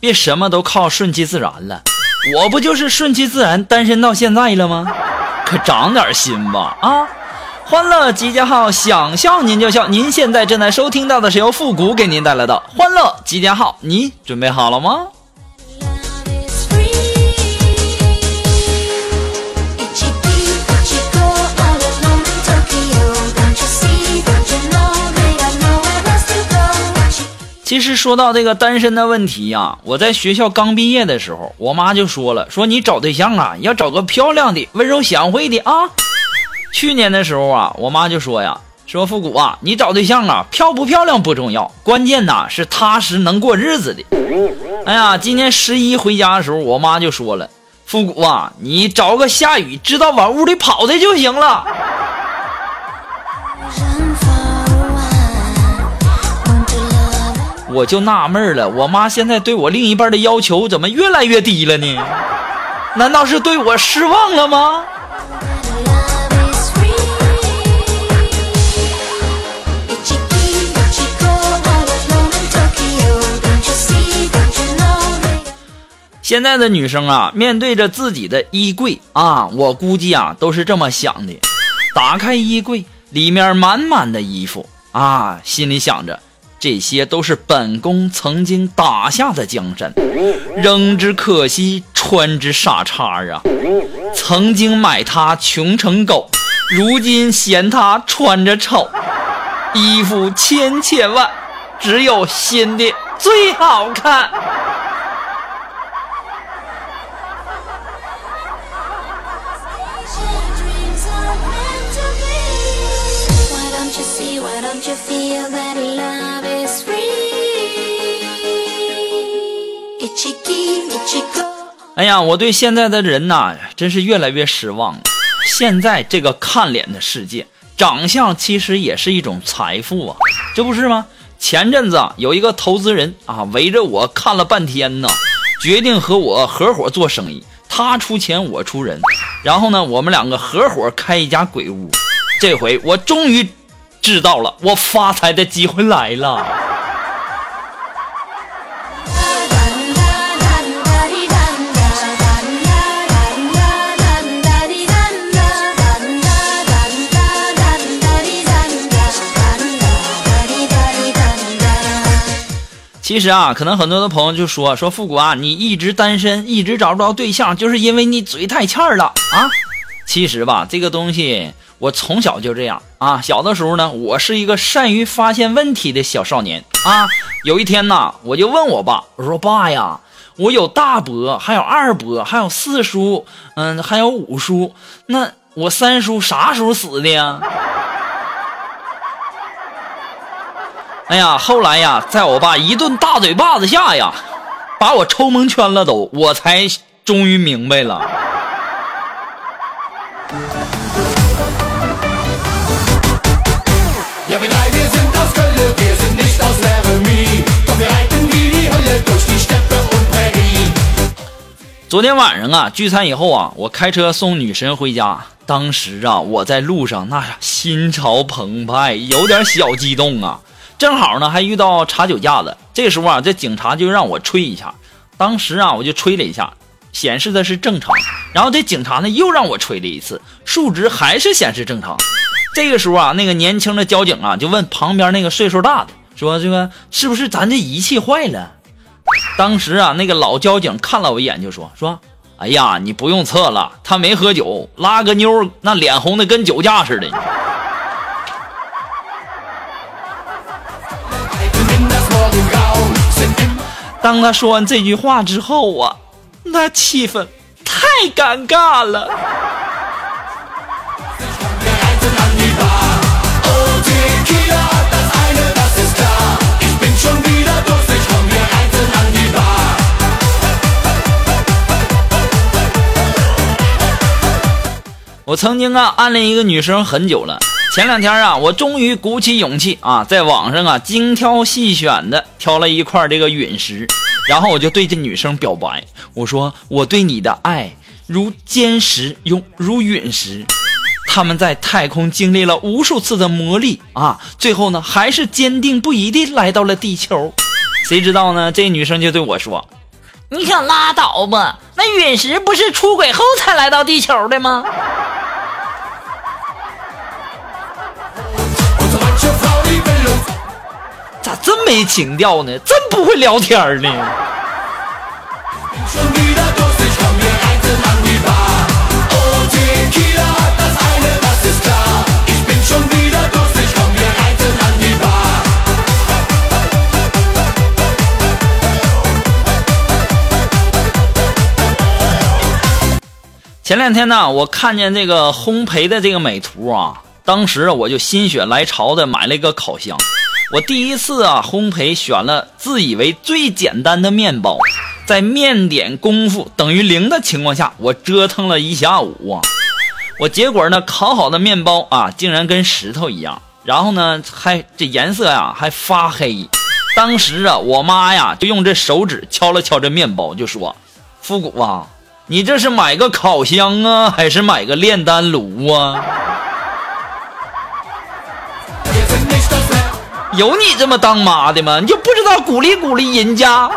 别什么都靠顺其自然了，我不就是顺其自然单身到现在了吗？可长点心吧啊！欢乐集结号，想笑您就笑。您现在正在收听到的是由复古给您带来的欢乐集结号，你准备好了吗？其实说到这个单身的问题呀，我在学校刚毕业的时候，我妈就说了，说你找对象啊，要找个漂亮的、温柔贤惠的啊。去年的时候啊，我妈就说呀，说复古啊，你找对象啊，漂不漂亮不重要，关键呐是踏实能过日子的。哎呀，今年十一回家的时候，我妈就说了，复古啊，你找个下雨知道往屋里跑的就行了。我就纳闷了，我妈现在对我另一半的要求怎么越来越低了呢？难道是对我失望了吗？现在的女生啊，面对着自己的衣柜啊，我估计啊，都是这么想的：打开衣柜，里面满满的衣服啊，心里想着。这些都是本宫曾经打下的江山，扔之可惜，穿之傻叉啊！曾经买它穷成狗，如今嫌它穿着丑。衣服千千万，只有新的最好看。哎呀，我对现在的人呐，真是越来越失望了。现在这个看脸的世界，长相其实也是一种财富啊，这不是吗？前阵子有一个投资人啊，围着我看了半天呢，决定和我合伙做生意，他出钱，我出人，然后呢，我们两个合伙开一家鬼屋。这回我终于知道了，我发财的机会来了。其实啊，可能很多的朋友就说说复古啊，你一直单身，一直找不着对象，就是因为你嘴太欠了啊。其实吧，这个东西我从小就这样啊。小的时候呢，我是一个善于发现问题的小少年啊。有一天呢，我就问我爸，我说爸呀，我有大伯，还有二伯，还有四叔，嗯，还有五叔，那我三叔啥时候死的呀？哎呀，后来呀，在我爸一顿大嘴巴子下呀，把我抽蒙圈了都，我才终于明白了。昨天晚上啊，聚餐以后啊，我开车送女神回家，当时啊，我在路上那心潮澎湃，有点小激动啊。正好呢，还遇到查酒驾的。这时候啊，这警察就让我吹一下。当时啊，我就吹了一下，显示的是正常。然后这警察呢，又让我吹了一次，数值还是显示正常。这个时候啊，那个年轻的交警啊，就问旁边那个岁数大的，说：“这个是不是咱这仪器坏了？”当时啊，那个老交警看了我一眼，就说：“说，哎呀，你不用测了，他没喝酒，拉个妞那脸红的跟酒驾似的。”当他说完这句话之后啊，那气氛太尴尬了。我曾经啊暗恋一个女生很久了，前两天啊，我终于鼓起勇气啊，在网上啊精挑细选的挑了一块这个陨石，然后我就对这女生表白，我说我对你的爱如坚石，如如陨石。他们在太空经历了无数次的磨砺啊，最后呢还是坚定不移地来到了地球。谁知道呢？这女生就对我说：“你可拉倒吧，那陨石不是出轨后才来到地球的吗？”咋这么没情调呢？真不会聊天呢？前两天呢，我看见这个烘焙的这个美图啊，当时我就心血来潮的买了一个烤箱。我第一次啊烘焙，选了自以为最简单的面包，在面点功夫等于零的情况下，我折腾了一下午啊。我结果呢，烤好的面包啊，竟然跟石头一样，然后呢，还这颜色呀还发黑。当时啊，我妈呀就用这手指敲了敲这面包，就说：“复古啊。”你这是买个烤箱啊，还是买个炼丹炉啊？有你这么当妈的吗？你就不知道鼓励鼓励人家？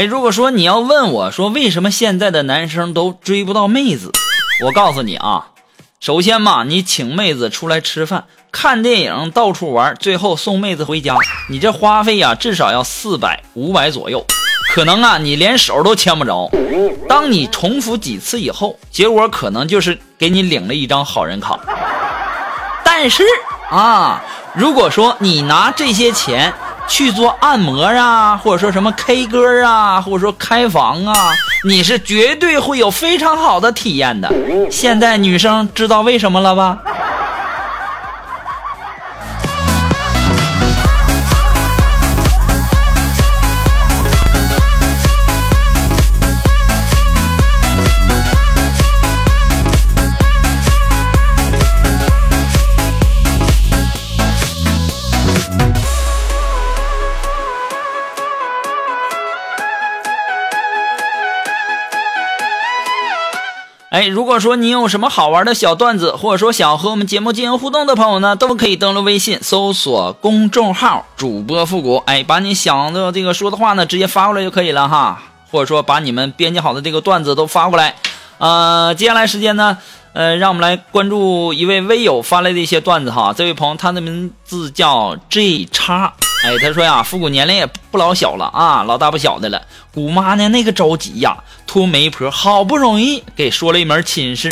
哎，如果说你要问我说为什么现在的男生都追不到妹子，我告诉你啊，首先嘛，你请妹子出来吃饭、看电影、到处玩，最后送妹子回家，你这花费呀至少要四百、五百左右，可能啊你连手都牵不着。当你重复几次以后，结果可能就是给你领了一张好人卡。但是啊，如果说你拿这些钱，去做按摩啊，或者说什么 K 歌啊，或者说开房啊，你是绝对会有非常好的体验的。现在女生知道为什么了吧？哎，如果说你有什么好玩的小段子，或者说想和我们节目进行互动的朋友呢，都可以登录微信搜索公众号“主播复古”，哎，把你想的这个说的话呢，直接发过来就可以了哈，或者说把你们编辑好的这个段子都发过来。呃，接下来时间呢，呃，让我们来关注一位微友发来的一些段子哈。这位朋友他的名字叫 J 叉。哎，他说呀，复古年龄也不老小了啊，老大不小的了。姑妈呢，那个着急呀，托媒婆好不容易给说了一门亲事。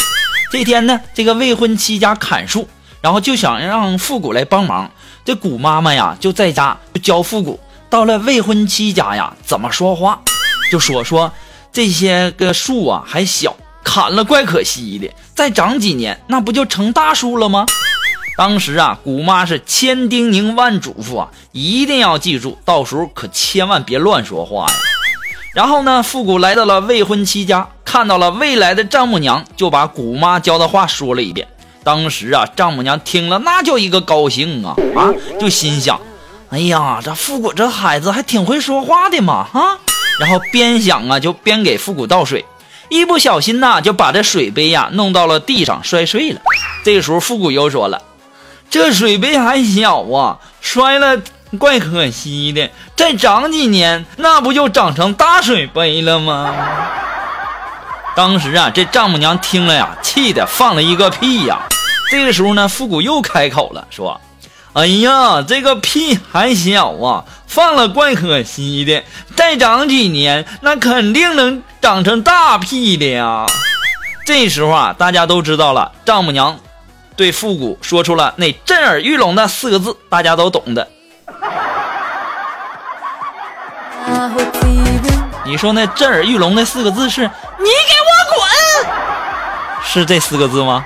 这天呢，这个未婚妻家砍树，然后就想让复古来帮忙。这古妈妈呀，就在家就教复古。到了未婚妻家呀，怎么说话？就说说这些个树啊还小，砍了怪可惜的，再长几年，那不就成大树了吗？当时啊，古妈是千叮咛万嘱咐啊，一定要记住，到时候可千万别乱说话呀。然后呢，复古来到了未婚妻家，看到了未来的丈母娘，就把姑妈教的话说了一遍。当时啊，丈母娘听了那叫一个高兴啊啊，就心想：哎呀，这复古这孩子还挺会说话的嘛啊！然后边想啊，就边给复古倒水，一不小心呐，就把这水杯呀弄到了地上，摔碎了。这时候，复古又说了。这水杯还小啊，摔了怪可惜的。再长几年，那不就长成大水杯了吗？当时啊，这丈母娘听了呀，气得放了一个屁呀。这个时候呢，复古又开口了，说：“哎呀，这个屁还小啊，放了怪可惜的。再长几年，那肯定能长成大屁的呀。”这时候啊，大家都知道了，丈母娘。对复古说出了那震耳欲聋的四个字，大家都懂的。你说那震耳欲聋那四个字是“你给我滚”，是这四个字吗？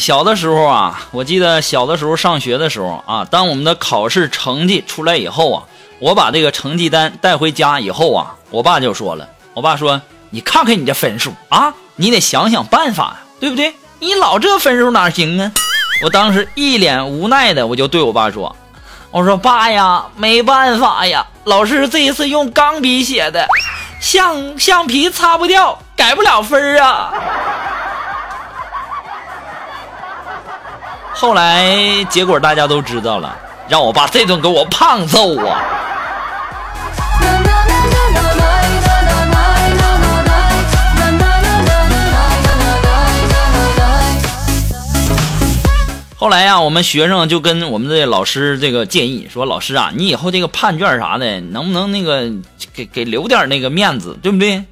小的时候啊，我记得小的时候上学的时候啊，当我们的考试成绩出来以后啊，我把这个成绩单带回家以后啊，我爸就说了，我爸说：“你看看你这分数啊，你得想想办法呀，对不对？你老这分数哪行啊？”我当时一脸无奈的，我就对我爸说：“我说爸呀，没办法呀，老师这一次用钢笔写的，橡橡皮擦不掉，改不了分啊。”后来结果大家都知道了，让我爸这顿给我胖揍啊！后来呀，我们学生就跟我们的老师这个建议说：“老师啊，你以后这个判卷啥的，能不能那个给给留点那个面子，对不对？”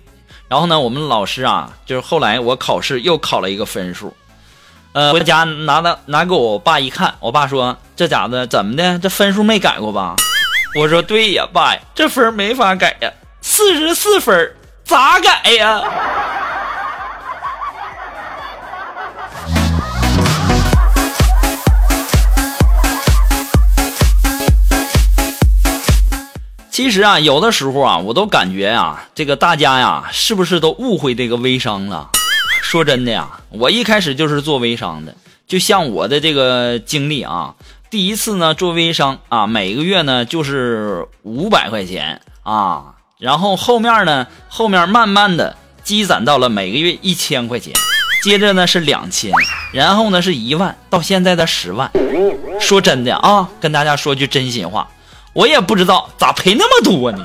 然后呢，我们老师啊，就是后来我考试又考了一个分数。呃，回家拿到拿给我爸一看，我爸说：“这家伙怎么的？这分数没改过吧？”我说：“对呀，爸呀，这分没法改呀，四十四分，咋改呀？”其实啊，有的时候啊，我都感觉啊，这个大家呀，是不是都误会这个微商了？说真的呀，我一开始就是做微商的，就像我的这个经历啊，第一次呢做微商啊，每个月呢就是五百块钱啊，然后后面呢，后面慢慢的积攒到了每个月一千块钱，接着呢是两千，然后呢是一万，到现在的十万。说真的啊，跟大家说句真心话，我也不知道咋赔那么多呢。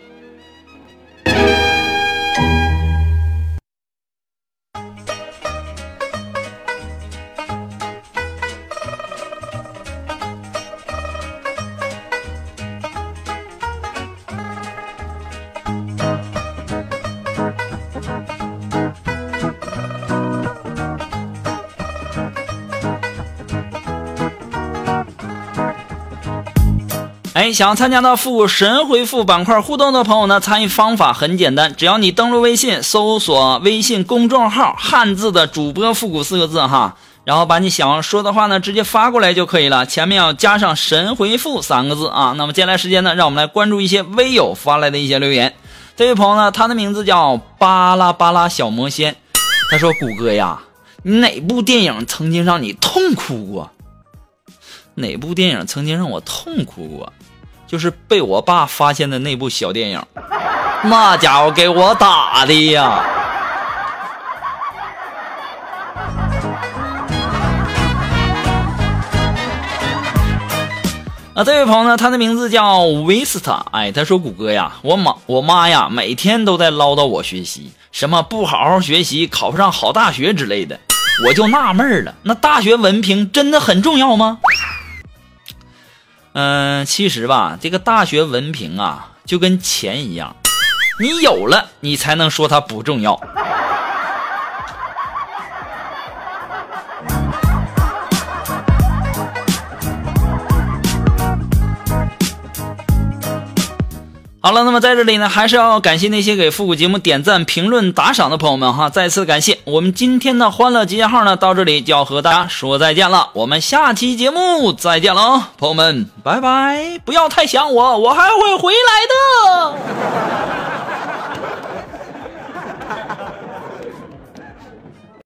哎，想参加到复古神回复板块互动的朋友呢，参与方法很简单，只要你登录微信，搜索微信公众号“汉字的主播复古”四个字哈，然后把你想说的话呢直接发过来就可以了，前面要加上“神回复”三个字啊。那么接下来时间呢，让我们来关注一些微友发来的一些留言。这位朋友呢，他的名字叫巴拉巴拉小魔仙，他说：“谷歌呀，哪部电影曾经让你痛哭过？哪部电影曾经让我痛哭过？”就是被我爸发现的那部小电影，那家伙给我打的呀！啊，这位朋友呢，他的名字叫 Vista，哎，他说：“谷歌呀，我妈我妈呀，每天都在唠叨我学习，什么不好好学习，考不上好大学之类的，我就纳闷了，那大学文凭真的很重要吗？”嗯，其实吧，这个大学文凭啊，就跟钱一样，你有了，你才能说它不重要。好了，那么在这里呢，还是要感谢那些给复古节目点赞、评论、打赏的朋友们哈，再次感谢。我们今天的欢乐集结号呢，到这里就要和大家说再见了，我们下期节目再见了，朋友们，拜拜！不要太想我，我还会回来的。